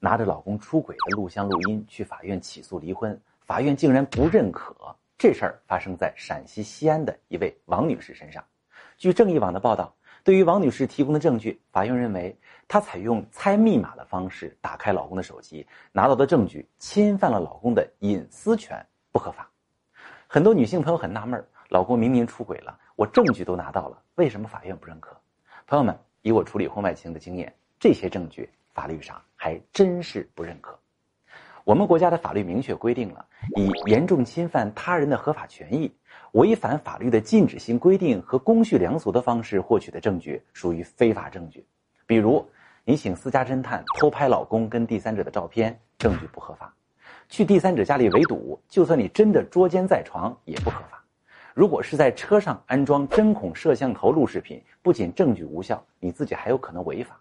拿着老公出轨的录像录音去法院起诉离婚，法院竟然不认可。这事儿发生在陕西西安的一位王女士身上。据正义网的报道，对于王女士提供的证据，法院认为她采用猜密码的方式打开老公的手机，拿到的证据侵犯了老公的隐私权，不合法。很多女性朋友很纳闷老公明明出轨了，我证据都拿到了，为什么法院不认可？朋友们，以我处理婚外情的经验，这些证据法律上还真是不认可。我们国家的法律明确规定了，以严重侵犯他人的合法权益、违反法律的禁止性规定和公序良俗的方式获取的证据属于非法证据。比如，你请私家侦探偷拍老公跟第三者的照片，证据不合法；去第三者家里围堵，就算你真的捉奸在床，也不合法。如果是在车上安装针孔摄像头录视频，不仅证据无效，你自己还有可能违法。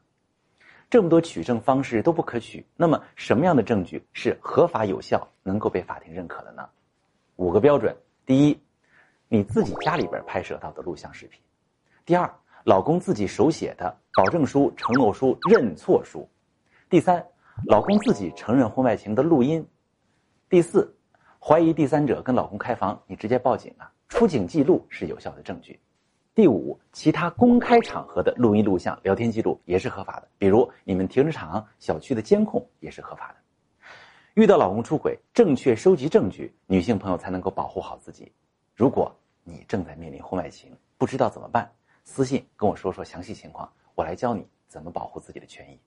这么多取证方式都不可取，那么什么样的证据是合法有效、能够被法庭认可的呢？五个标准：第一，你自己家里边拍摄到的录像视频；第二，老公自己手写的保证书、承诺书、认错书；第三，老公自己承认婚外情的录音；第四，怀疑第三者跟老公开房，你直接报警啊。出警记录是有效的证据。第五，其他公开场合的录音录像、聊天记录也是合法的，比如你们停车场、小区的监控也是合法的。遇到老公出轨，正确收集证据，女性朋友才能够保护好自己。如果你正在面临婚外情，不知道怎么办，私信跟我说说详细情况，我来教你怎么保护自己的权益。